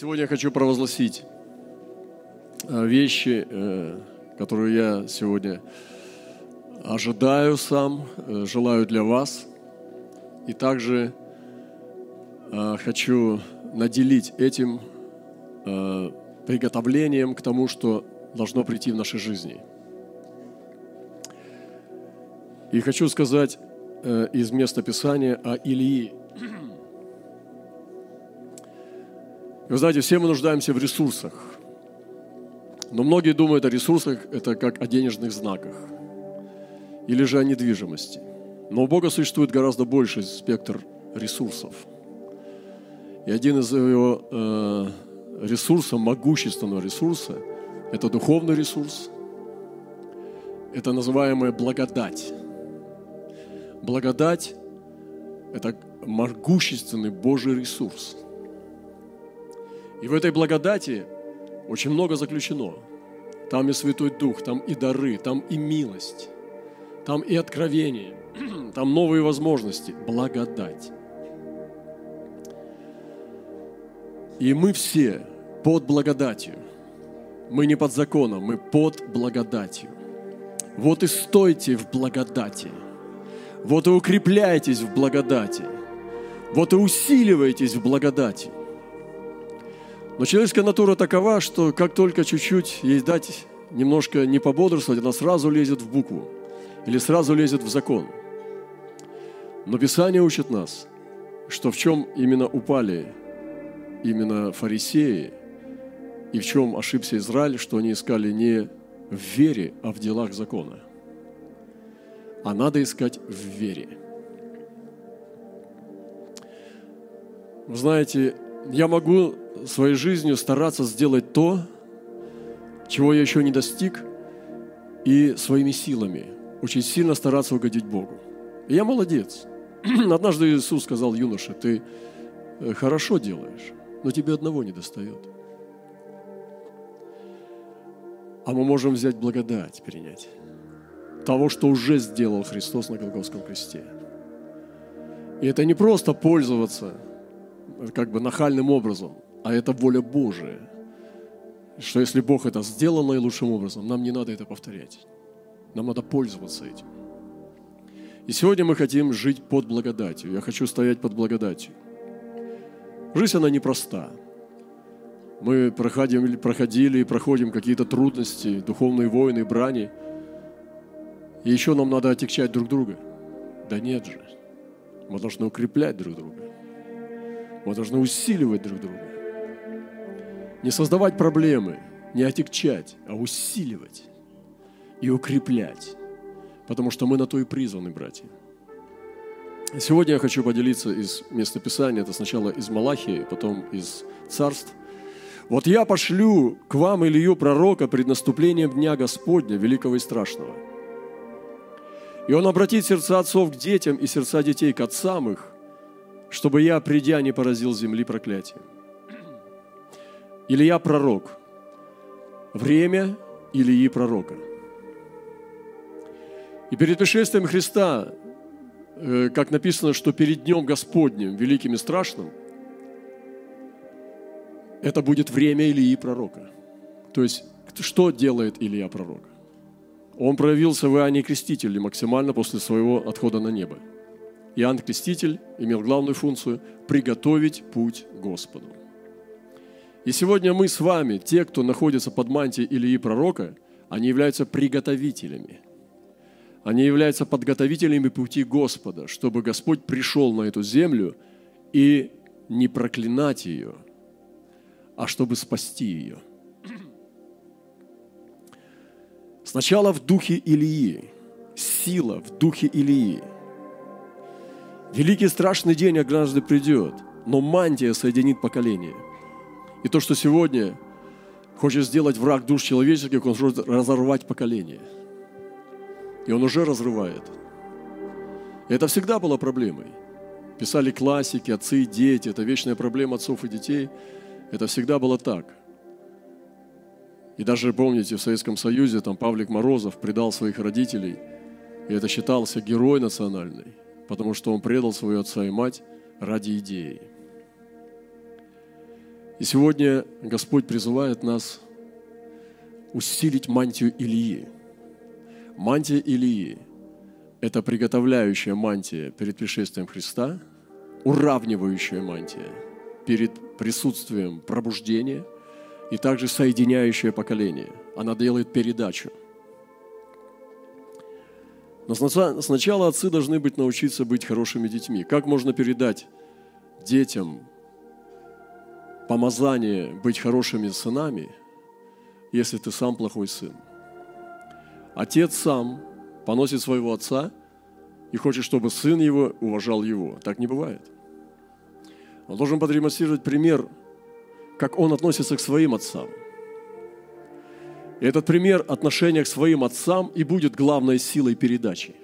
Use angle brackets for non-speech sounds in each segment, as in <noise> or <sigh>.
Сегодня я хочу провозгласить э, вещи, э, которые я сегодня ожидаю сам, э, желаю для вас. И также хочу наделить этим приготовлением к тому, что должно прийти в нашей жизни. И хочу сказать из места Писания о Илии, Вы знаете, все мы нуждаемся в ресурсах. Но многие думают о ресурсах это как о денежных знаках или же о недвижимости. Но у Бога существует гораздо больший спектр ресурсов. И один из его э, ресурсов, могущественного ресурса, это духовный ресурс, это называемая благодать. Благодать – это могущественный Божий ресурс – и в этой благодати очень много заключено. Там и Святой Дух, там и дары, там и милость, там и откровение, <clears throat> там новые возможности, благодать. И мы все под благодатью. Мы не под законом, мы под благодатью. Вот и стойте в благодати. Вот и укрепляйтесь в благодати. Вот и усиливайтесь в благодати. Но человеческая натура такова, что как только чуть-чуть ей дать немножко не пободрствовать, она сразу лезет в букву или сразу лезет в закон. Но Писание учит нас, что в чем именно упали именно фарисеи и в чем ошибся Израиль, что они искали не в вере, а в делах закона. А надо искать в вере. Вы знаете, я могу своей жизнью стараться сделать то, чего я еще не достиг, и своими силами очень сильно стараться угодить Богу. И я молодец. <clears throat> Однажды Иисус сказал юноше, ты э, хорошо делаешь, но тебе одного не достает. А мы можем взять благодать, перенять того, что уже сделал Христос на Голгофском кресте. И это не просто пользоваться как бы нахальным образом, а это воля Божия. Что если Бог это сделал наилучшим образом, нам не надо это повторять. Нам надо пользоваться этим. И сегодня мы хотим жить под благодатью. Я хочу стоять под благодатью. Жизнь, она непроста. Мы проходим, проходили и проходим какие-то трудности, духовные войны, брани. И еще нам надо отягчать друг друга. Да нет же. Мы должны укреплять друг друга. Мы должны усиливать друг друга. Не создавать проблемы, не отягчать, а усиливать и укреплять. Потому что мы на то и призваны, братья. Сегодня я хочу поделиться из места Писания. Это сначала из Малахии, потом из Царств. «Вот я пошлю к вам Илью пророка пред наступлением Дня Господня, великого и страшного. И он обратит сердца отцов к детям и сердца детей к отцам их, чтобы я, придя, не поразил земли проклятием. Илья пророк. Время Ильи пророка. И перед пришествием Христа, э, как написано, что перед Днем Господним, великим и страшным, это будет время Ильи пророка. То есть, что делает Илья пророк? Он проявился в Иоанне Крестителе максимально после своего отхода на небо. Иоанн Креститель имел главную функцию – приготовить путь Господу. И сегодня мы с вами, те, кто находится под мантией Ильи Пророка, они являются приготовителями. Они являются подготовителями пути Господа, чтобы Господь пришел на эту землю и не проклинать ее, а чтобы спасти ее. Сначала в духе Илии, сила в духе Илии. Великий страшный день однажды придет, но мантия соединит поколение – и то, что сегодня хочет сделать враг душ человеческих, он может разорвать поколение. И он уже разрывает. И это всегда было проблемой. Писали классики, отцы и дети. Это вечная проблема отцов и детей. Это всегда было так. И даже, помните, в Советском Союзе там Павлик Морозов предал своих родителей. И это считался герой национальный, потому что он предал свою отца и мать ради идеи. И сегодня Господь призывает нас усилить мантию Илии. Мантия Илии – это приготовляющая мантия перед пришествием Христа, уравнивающая мантия перед присутствием пробуждения и также соединяющее поколение. Она делает передачу. Но сначала отцы должны быть научиться быть хорошими детьми. Как можно передать детям помазание быть хорошими сынами, если ты сам плохой сын? Отец сам поносит своего отца и хочет, чтобы сын его уважал его. Так не бывает. Он должен продемонстрировать пример, как он относится к своим отцам. И этот пример отношения к своим отцам и будет главной силой передачи.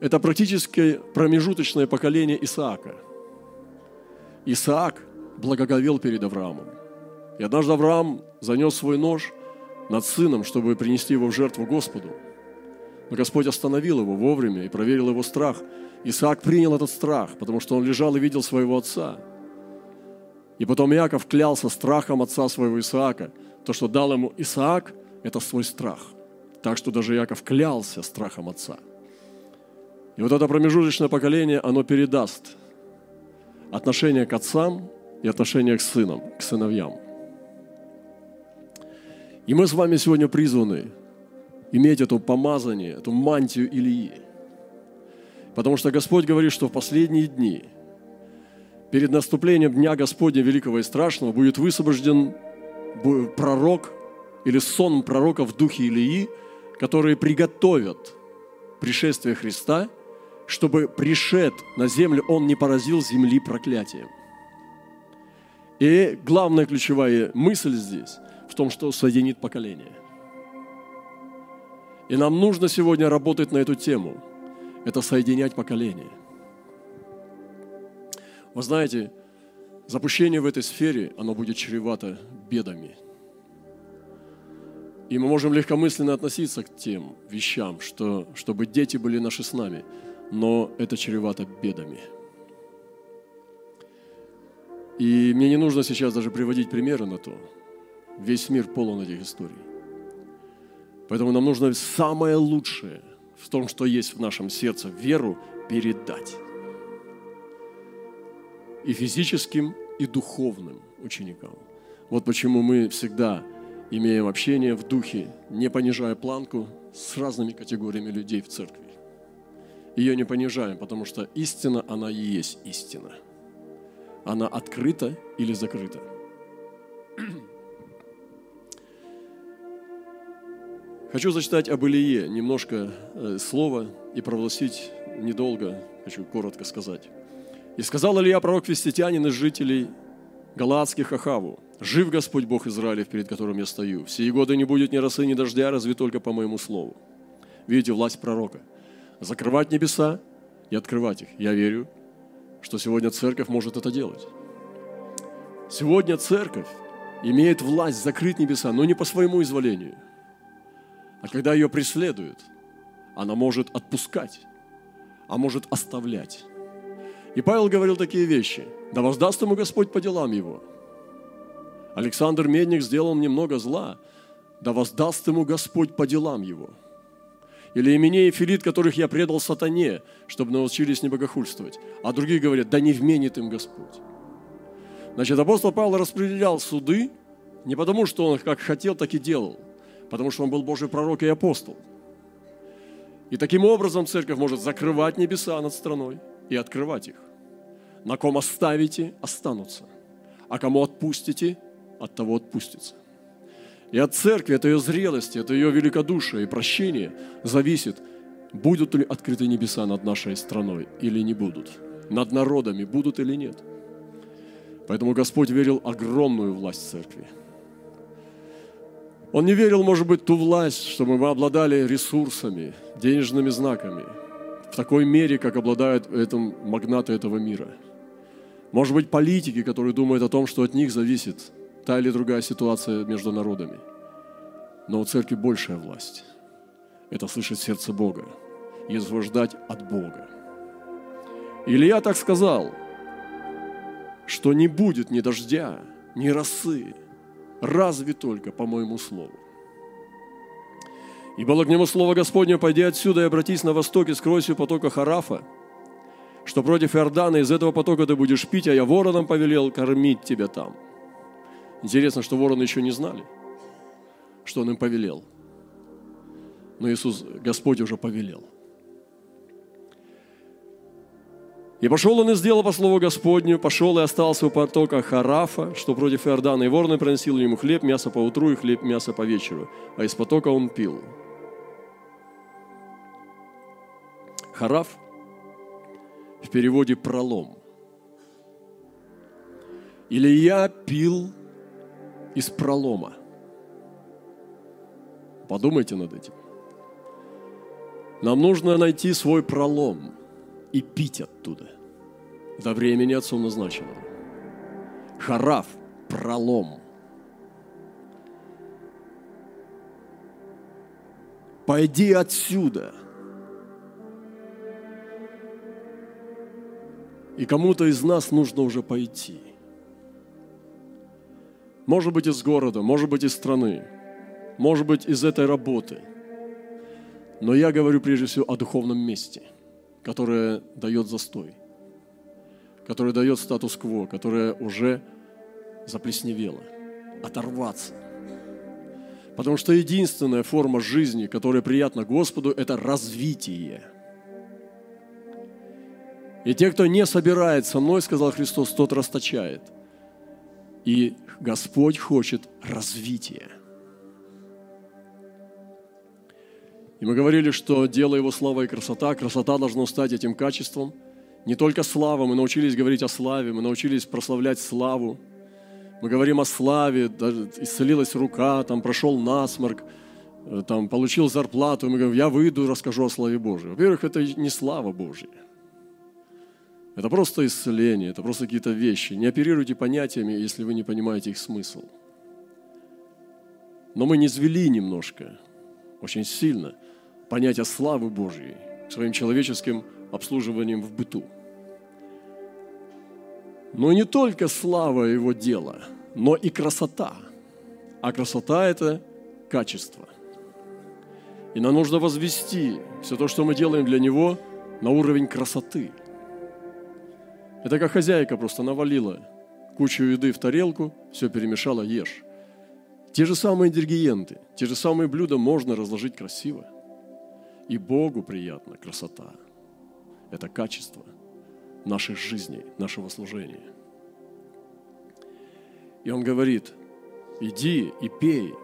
Это практически промежуточное поколение Исаака. Исаак благоговел перед Авраамом. И однажды Авраам занес свой нож над сыном, чтобы принести его в жертву Господу. Но Господь остановил его вовремя и проверил его страх – Исаак принял этот страх, потому что он лежал и видел своего отца. И потом Иаков клялся страхом отца своего Исаака. То, что дал ему Исаак, это свой страх. Так что даже Иаков клялся страхом отца. И вот это промежуточное поколение, оно передаст отношение к отцам и отношение к сынам, к сыновьям. И мы с вами сегодня призваны иметь это помазание, эту мантию Илии – Потому что Господь говорит, что в последние дни, перед наступлением Дня Господня Великого и Страшного, будет высвобожден пророк или сон пророка в духе Илии, которые приготовят пришествие Христа, чтобы пришед на землю, он не поразил земли проклятием. И главная ключевая мысль здесь в том, что соединит поколение. И нам нужно сегодня работать на эту тему – это соединять поколения. Вы знаете, запущение в этой сфере, оно будет чревато бедами. И мы можем легкомысленно относиться к тем вещам, что, чтобы дети были наши с нами, но это чревато бедами. И мне не нужно сейчас даже приводить примеры на то. Весь мир полон этих историй. Поэтому нам нужно самое лучшее – в том, что есть в нашем сердце, веру передать. И физическим, и духовным ученикам. Вот почему мы всегда имеем общение в духе, не понижая планку с разными категориями людей в церкви. Ее не понижаем, потому что истина, она и есть истина. Она открыта или закрыта. <clears throat> Хочу зачитать об Илие немножко э, слова и провозгласить недолго, хочу коротко сказать. «И сказал Илья, пророк Веститянин из жителей Галаадских Ахаву, «Жив Господь Бог Израилев, перед которым я стою. Все годы не будет ни росы, ни дождя, разве только по моему слову». Видите, власть пророка. Закрывать небеса и открывать их. Я верю, что сегодня церковь может это делать. Сегодня церковь имеет власть закрыть небеса, но не по своему изволению – а когда ее преследуют, она может отпускать, а может оставлять. И Павел говорил такие вещи. «Да воздаст ему Господь по делам его». Александр Медник сделал мне много зла. Да воздаст ему Господь по делам его. Или Именей и Филит, которых я предал сатане, чтобы научились не богохульствовать. А другие говорят, да не вменит им Господь. Значит, апостол Павел распределял суды не потому, что он как хотел, так и делал – потому что он был Божий пророк и апостол. И таким образом церковь может закрывать небеса над страной и открывать их. На ком оставите, останутся. А кому отпустите, от того отпустится. И от церкви, от ее зрелости, от ее великодушия и прощения зависит, будут ли открыты небеса над нашей страной или не будут. Над народами будут или нет. Поэтому Господь верил огромную власть церкви – он не верил, может быть, ту власть, чтобы мы обладали ресурсами, денежными знаками в такой мере, как обладают этим магнаты этого мира. Может быть, политики, которые думают о том, что от них зависит та или другая ситуация между народами. Но у церкви большая власть. Это слышать сердце Бога и освобождать от Бога. Илья так сказал. что не будет ни дождя, ни росы, разве только по моему слову. И было к нему слово Господне, пойди отсюда и обратись на восток и скройся у потока Харафа, что против Иордана из этого потока ты будешь пить, а я воронам повелел кормить тебя там. Интересно, что вороны еще не знали, что он им повелел. Но Иисус, Господь уже повелел. И пошел он и сделал по слову Господню, пошел и остался у потока Харафа, что против Иордана, и вороны приносил ему хлеб, мясо по утру и хлеб, мясо по вечеру, а из потока он пил. Хараф в переводе пролом. Или я пил из пролома. Подумайте над этим. Нам нужно найти свой пролом и пить оттуда до времени Отцом назначенного. Хараф – пролом. Пойди отсюда – И кому-то из нас нужно уже пойти. Может быть, из города, может быть, из страны, может быть, из этой работы. Но я говорю прежде всего о духовном месте, которое дает застой, которое дает статус-кво, которое уже заплесневело. Оторваться. Потому что единственная форма жизни, которая приятна Господу, это развитие – и те, кто не собирает со мной, сказал Христос, тот расточает. И Господь хочет развития. И мы говорили, что дело Его слава и красота, красота должна стать этим качеством. Не только слава, мы научились говорить о славе, мы научились прославлять славу. Мы говорим о славе, даже исцелилась рука, там прошел насморк, э, там получил зарплату. Мы говорим, я выйду, расскажу о славе Божьей. Во-первых, это не слава Божья. Это просто исцеление, это просто какие-то вещи. Не оперируйте понятиями, если вы не понимаете их смысл. Но мы не звели немножко, очень сильно, понятие славы Божьей своим человеческим обслуживанием в быту. Но не только слава Его дела, но и красота. А красота – это качество. И нам нужно возвести все то, что мы делаем для Него, на уровень красоты – это как хозяйка просто навалила кучу еды в тарелку, все перемешала, ешь. Те же самые ингредиенты, те же самые блюда можно разложить красиво. И Богу приятна красота. Это качество наших жизней, нашего служения. И Он говорит, иди и пей,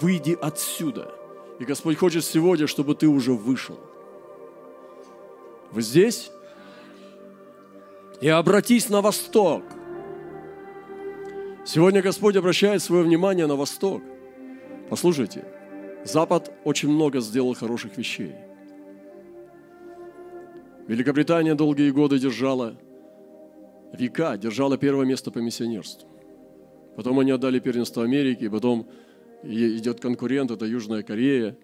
выйди отсюда. И Господь хочет сегодня, чтобы ты уже вышел. Вы здесь? И обратись на восток. Сегодня Господь обращает свое внимание на восток. Послушайте, Запад очень много сделал хороших вещей. Великобритания долгие годы держала, века держала первое место по миссионерству. Потом они отдали первенство Америке, потом идет конкурент, это Южная Корея.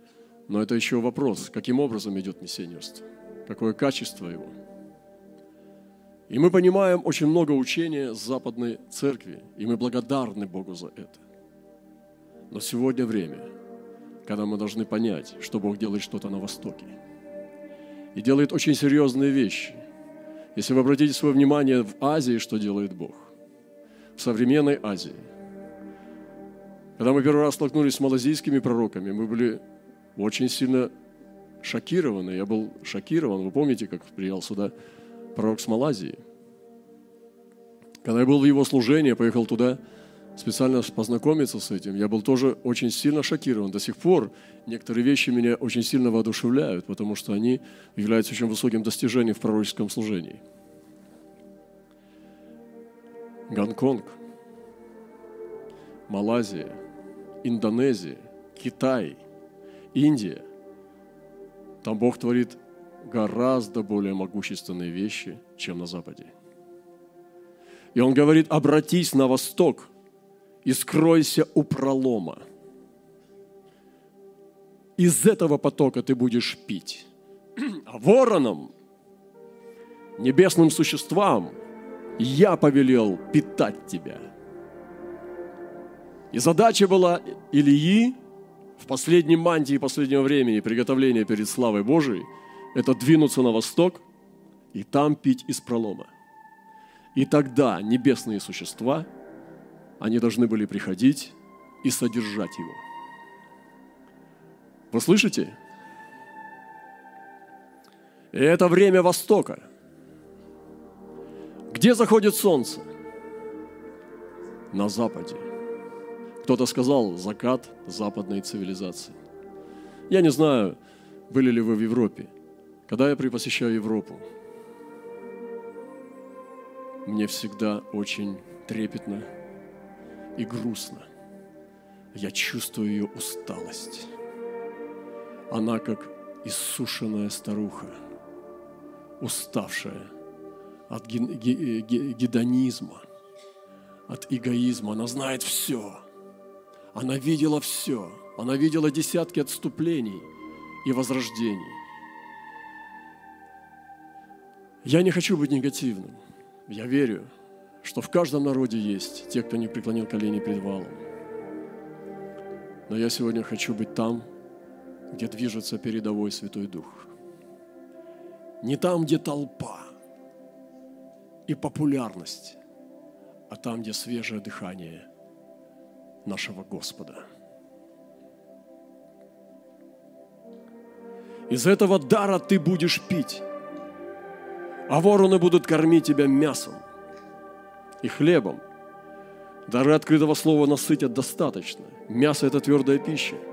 Но это еще вопрос, каким образом идет миссионерство, какое качество его – и мы понимаем очень много учения западной церкви, и мы благодарны Богу за это. Но сегодня время, когда мы должны понять, что Бог делает что-то на Востоке. И делает очень серьезные вещи. Если вы обратите свое внимание в Азии, что делает Бог, в современной Азии. Когда мы первый раз столкнулись с малазийскими пророками, мы были очень сильно шокированы. Я был шокирован. Вы помните, как приехал сюда пророк с Малайзии. Когда я был в его служении, поехал туда специально познакомиться с этим, я был тоже очень сильно шокирован. До сих пор некоторые вещи меня очень сильно воодушевляют, потому что они являются очень высоким достижением в пророческом служении. Гонконг, Малайзия, Индонезия, Китай, Индия. Там Бог творит гораздо более могущественные вещи, чем на Западе. И он говорит, обратись на восток и скройся у пролома. Из этого потока ты будешь пить. А воронам, небесным существам, я повелел питать тебя. И задача была Ильи в последней мантии последнего времени, приготовления перед славой Божией, это двинуться на восток и там пить из пролома. И тогда небесные существа, они должны были приходить и содержать его. Вы слышите? И это время Востока. Где заходит солнце? На Западе. Кто-то сказал закат западной цивилизации. Я не знаю, были ли вы в Европе. Когда я посещаю Европу, мне всегда очень трепетно и грустно. Я чувствую ее усталость. Она как иссушенная старуха, уставшая от гедонизма, от эгоизма. Она знает все. Она видела все. Она видела десятки отступлений и возрождений. Я не хочу быть негативным. Я верю, что в каждом народе есть те, кто не преклонил колени перед валом. Но я сегодня хочу быть там, где движется передовой Святой Дух. Не там, где толпа и популярность, а там, где свежее дыхание нашего Господа. Из этого дара ты будешь пить, а вороны будут кормить тебя мясом и хлебом. Дары открытого слова насытят достаточно. Мясо – это твердая пища –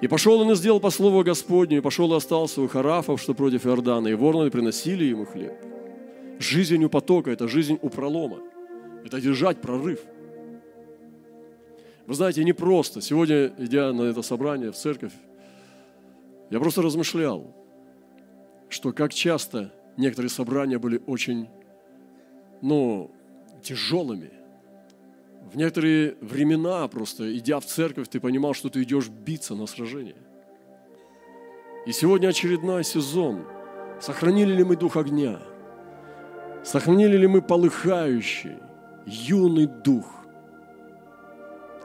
и пошел он и сделал по слову Господню, и пошел и остался у Харафов, что против Иордана, и вороны приносили ему хлеб. Жизнь у потока – это жизнь у пролома. Это держать прорыв. Вы знаете, не просто. Сегодня, идя на это собрание в церковь, я просто размышлял, что как часто некоторые собрания были очень, ну, тяжелыми, в некоторые времена просто, идя в церковь, ты понимал, что ты идешь биться на сражение. И сегодня очередной сезон. Сохранили ли мы дух огня? Сохранили ли мы полыхающий, юный дух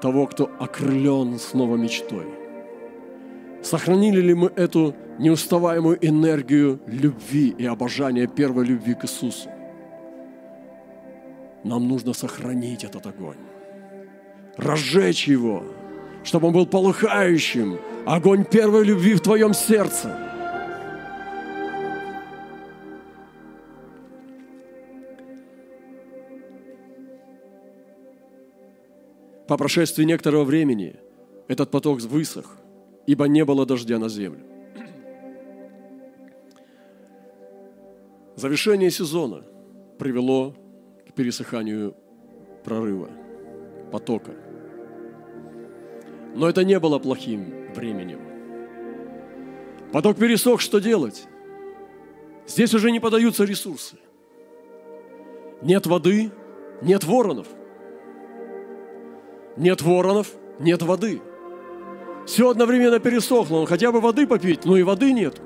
того, кто окрылен снова мечтой? Сохранили ли мы эту неуставаемую энергию любви и обожания первой любви к Иисусу? Нам нужно сохранить этот огонь разжечь его, чтобы он был полыхающим, огонь первой любви в твоем сердце. По прошествии некоторого времени этот поток высох, ибо не было дождя на землю. Завершение сезона привело к пересыханию прорыва, потока. Но это не было плохим временем. Поток пересох, что делать? Здесь уже не подаются ресурсы. Нет воды, нет воронов. Нет воронов, нет воды. Все одновременно пересохло, он хотя бы воды попить, но и воды нет.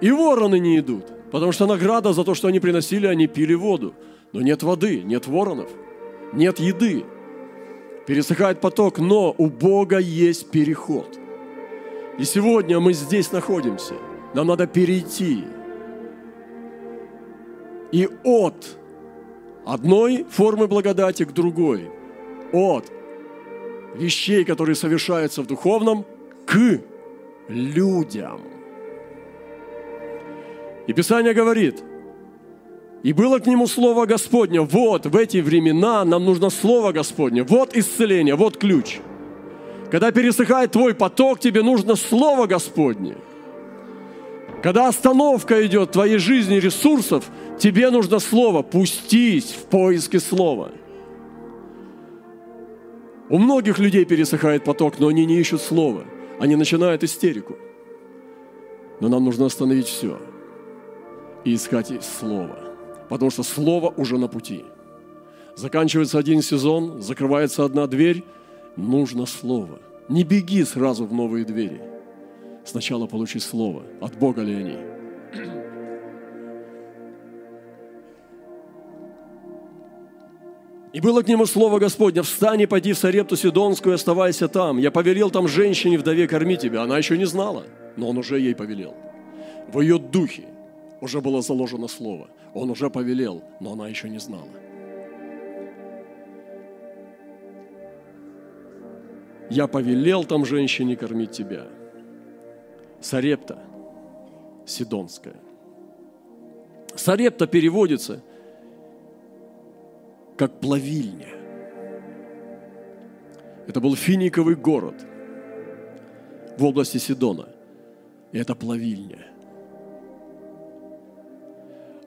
И вороны не идут, потому что награда за то, что они приносили, они пили воду. Но нет воды, нет воронов, нет еды пересыхает поток, но у Бога есть переход. И сегодня мы здесь находимся. Нам надо перейти. И от одной формы благодати к другой. От вещей, которые совершаются в духовном, к людям. И Писание говорит – и было к нему Слово Господне. Вот в эти времена нам нужно Слово Господне. Вот исцеление, вот ключ. Когда пересыхает твой поток, тебе нужно Слово Господне. Когда остановка идет в твоей жизни ресурсов, тебе нужно Слово. Пустись в поиске Слова. У многих людей пересыхает поток, но они не ищут Слова. Они начинают истерику. Но нам нужно остановить все и искать Слово потому что Слово уже на пути. Заканчивается один сезон, закрывается одна дверь, нужно Слово. Не беги сразу в новые двери. Сначала получи Слово. От Бога ли они? И было к нему слово Господня, встань и пойди в Сарепту Сидонскую, оставайся там. Я повелел там женщине вдове кормить тебя. Она еще не знала, но он уже ей повелел. В ее духе уже было заложено слово. Он уже повелел, но она еще не знала. Я повелел там женщине кормить тебя. Сарепта, Сидонская. Сарепта переводится как плавильня. Это был финиковый город в области Сидона. И это плавильня.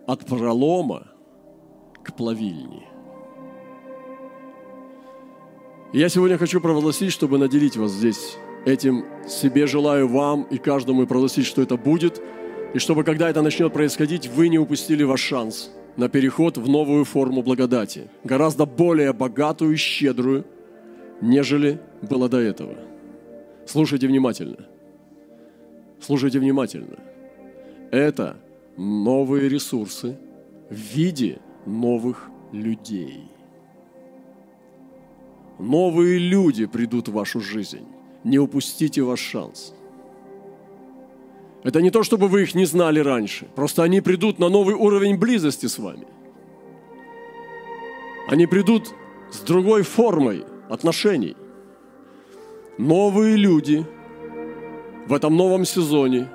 От пролома к плавильне. Я сегодня хочу провозгласить, чтобы наделить вас здесь этим. Себе желаю вам и каждому провозгласить, что это будет. И чтобы, когда это начнет происходить, вы не упустили ваш шанс – на переход в новую форму благодати, гораздо более богатую и щедрую, нежели было до этого. Слушайте внимательно. Слушайте внимательно. Это новые ресурсы в виде новых людей. Новые люди придут в вашу жизнь. Не упустите ваш шанс – это не то, чтобы вы их не знали раньше. Просто они придут на новый уровень близости с вами. Они придут с другой формой отношений. Новые люди в этом новом сезоне.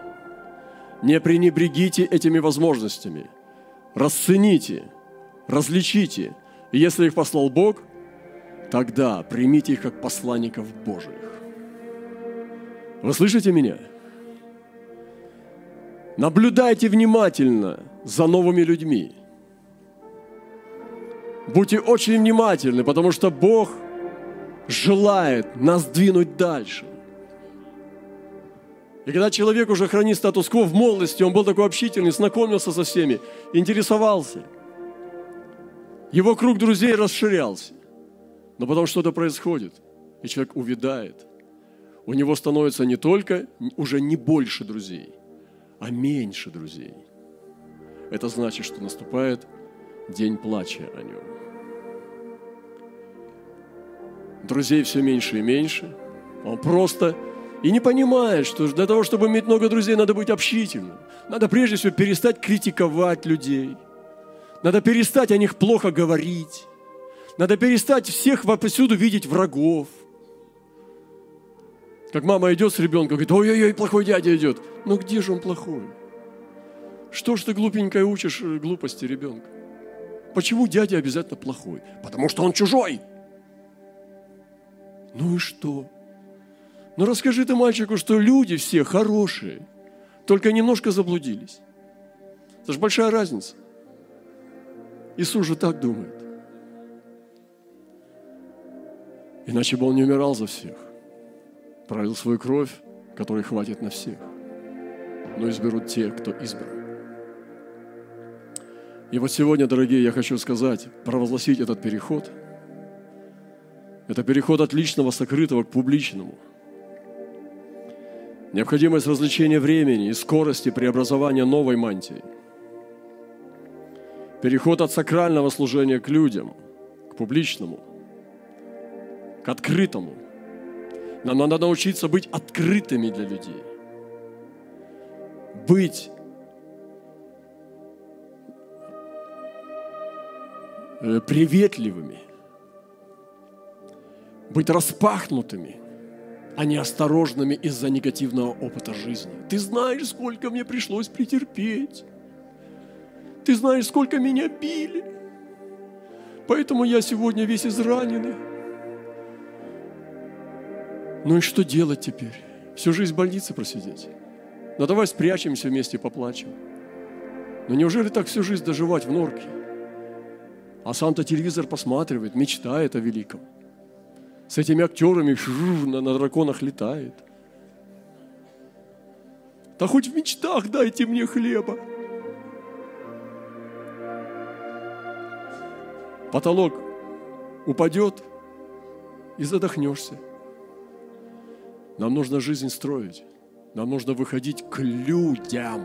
Не пренебрегите этими возможностями. Расцените, различите. И если их послал Бог, тогда примите их как посланников Божьих. Вы слышите меня? Наблюдайте внимательно за новыми людьми. Будьте очень внимательны, потому что Бог желает нас двинуть дальше. И когда человек уже хранит статус-кво в молодости, он был такой общительный, знакомился со всеми, интересовался. Его круг друзей расширялся. Но потом что-то происходит, и человек увядает. У него становится не только, уже не больше друзей, а меньше друзей. Это значит, что наступает день плача о нем. Друзей все меньше и меньше. Он просто и не понимает, что для того, чтобы иметь много друзей, надо быть общительным. Надо прежде всего перестать критиковать людей. Надо перестать о них плохо говорить. Надо перестать всех повсюду видеть врагов. Как мама идет с ребенком, говорит, ой-ой-ой, плохой дядя идет. Ну где же он плохой? Что ж ты глупенькая учишь э, глупости ребенка? Почему дядя обязательно плохой? Потому что он чужой. Ну и что? Ну расскажи ты мальчику, что люди все хорошие, только немножко заблудились. Это же большая разница. Иисус же так думает. Иначе бы он не умирал за всех пролил свою кровь, которой хватит на всех. Но изберут те, кто избран. И вот сегодня, дорогие, я хочу сказать, провозгласить этот переход. Это переход от личного, сокрытого к публичному. Необходимость развлечения времени и скорости преобразования новой мантии. Переход от сакрального служения к людям, к публичному, к открытому – нам надо научиться быть открытыми для людей. Быть э, приветливыми. Быть распахнутыми, а не осторожными из-за негативного опыта жизни. Ты знаешь, сколько мне пришлось претерпеть. Ты знаешь, сколько меня били. Поэтому я сегодня весь израненный. Ну и что делать теперь? Всю жизнь в больнице просидеть? Ну давай спрячемся вместе и поплачем. Но неужели так всю жизнь доживать в норке? А сам-то телевизор посматривает, мечтает о великом. С этими актерами на, на драконах летает. Да хоть в мечтах дайте мне хлеба. Потолок упадет и задохнешься. Нам нужно жизнь строить. Нам нужно выходить к людям.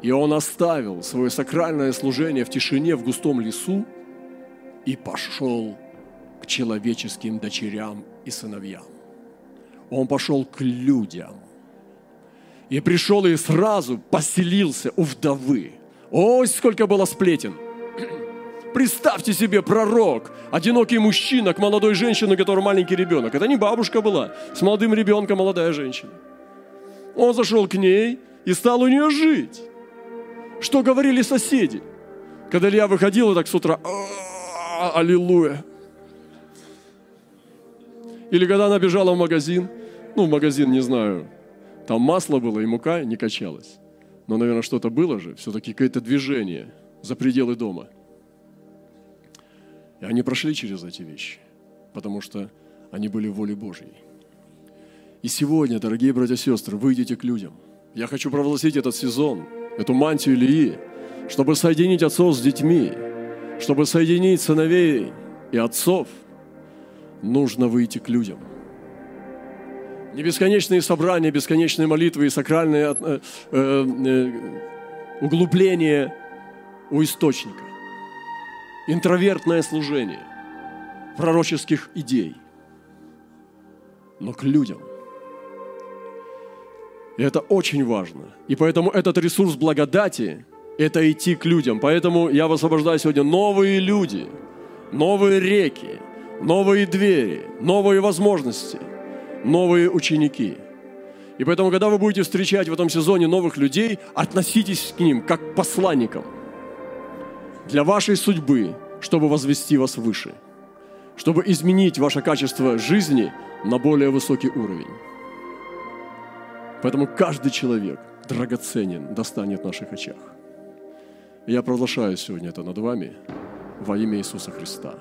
И он оставил свое сакральное служение в тишине, в густом лесу, и пошел к человеческим дочерям и сыновьям. Он пошел к людям. И пришел и сразу поселился у вдовы. Ой, сколько было сплетен. Представьте себе, пророк, одинокий мужчина к молодой женщине, у которой маленький ребенок. Это не бабушка была, с молодым ребенком молодая женщина. Он зашел к ней и стал у нее жить. Что говорили соседи? Когда Илья выходил, так с утра, аллилуйя. Или когда она бежала в магазин, ну, в магазин, не знаю, там масло было и мука не качалась. Но, наверное, что-то было же, все-таки какое-то движение за пределы дома. И они прошли через эти вещи, потому что они были воле Божьей. И сегодня, дорогие братья и сестры, выйдите к людям. Я хочу провозгласить этот сезон, эту мантию Ильи, чтобы соединить отцов с детьми, чтобы соединить сыновей и отцов, нужно выйти к людям. Не бесконечные собрания, бесконечные молитвы и сакральные э, э, э, углубления у источника. Интровертное служение пророческих идей. Но к людям – и это очень важно. И поэтому этот ресурс благодати – это идти к людям. Поэтому я высвобождаю сегодня новые люди, новые реки, новые двери, новые возможности, новые ученики. И поэтому, когда вы будете встречать в этом сезоне новых людей, относитесь к ним как к посланникам для вашей судьбы, чтобы возвести вас выше, чтобы изменить ваше качество жизни на более высокий уровень. Поэтому каждый человек драгоценен, достанет в наших очах. я провозглашаю сегодня это над вами во имя Иисуса Христа.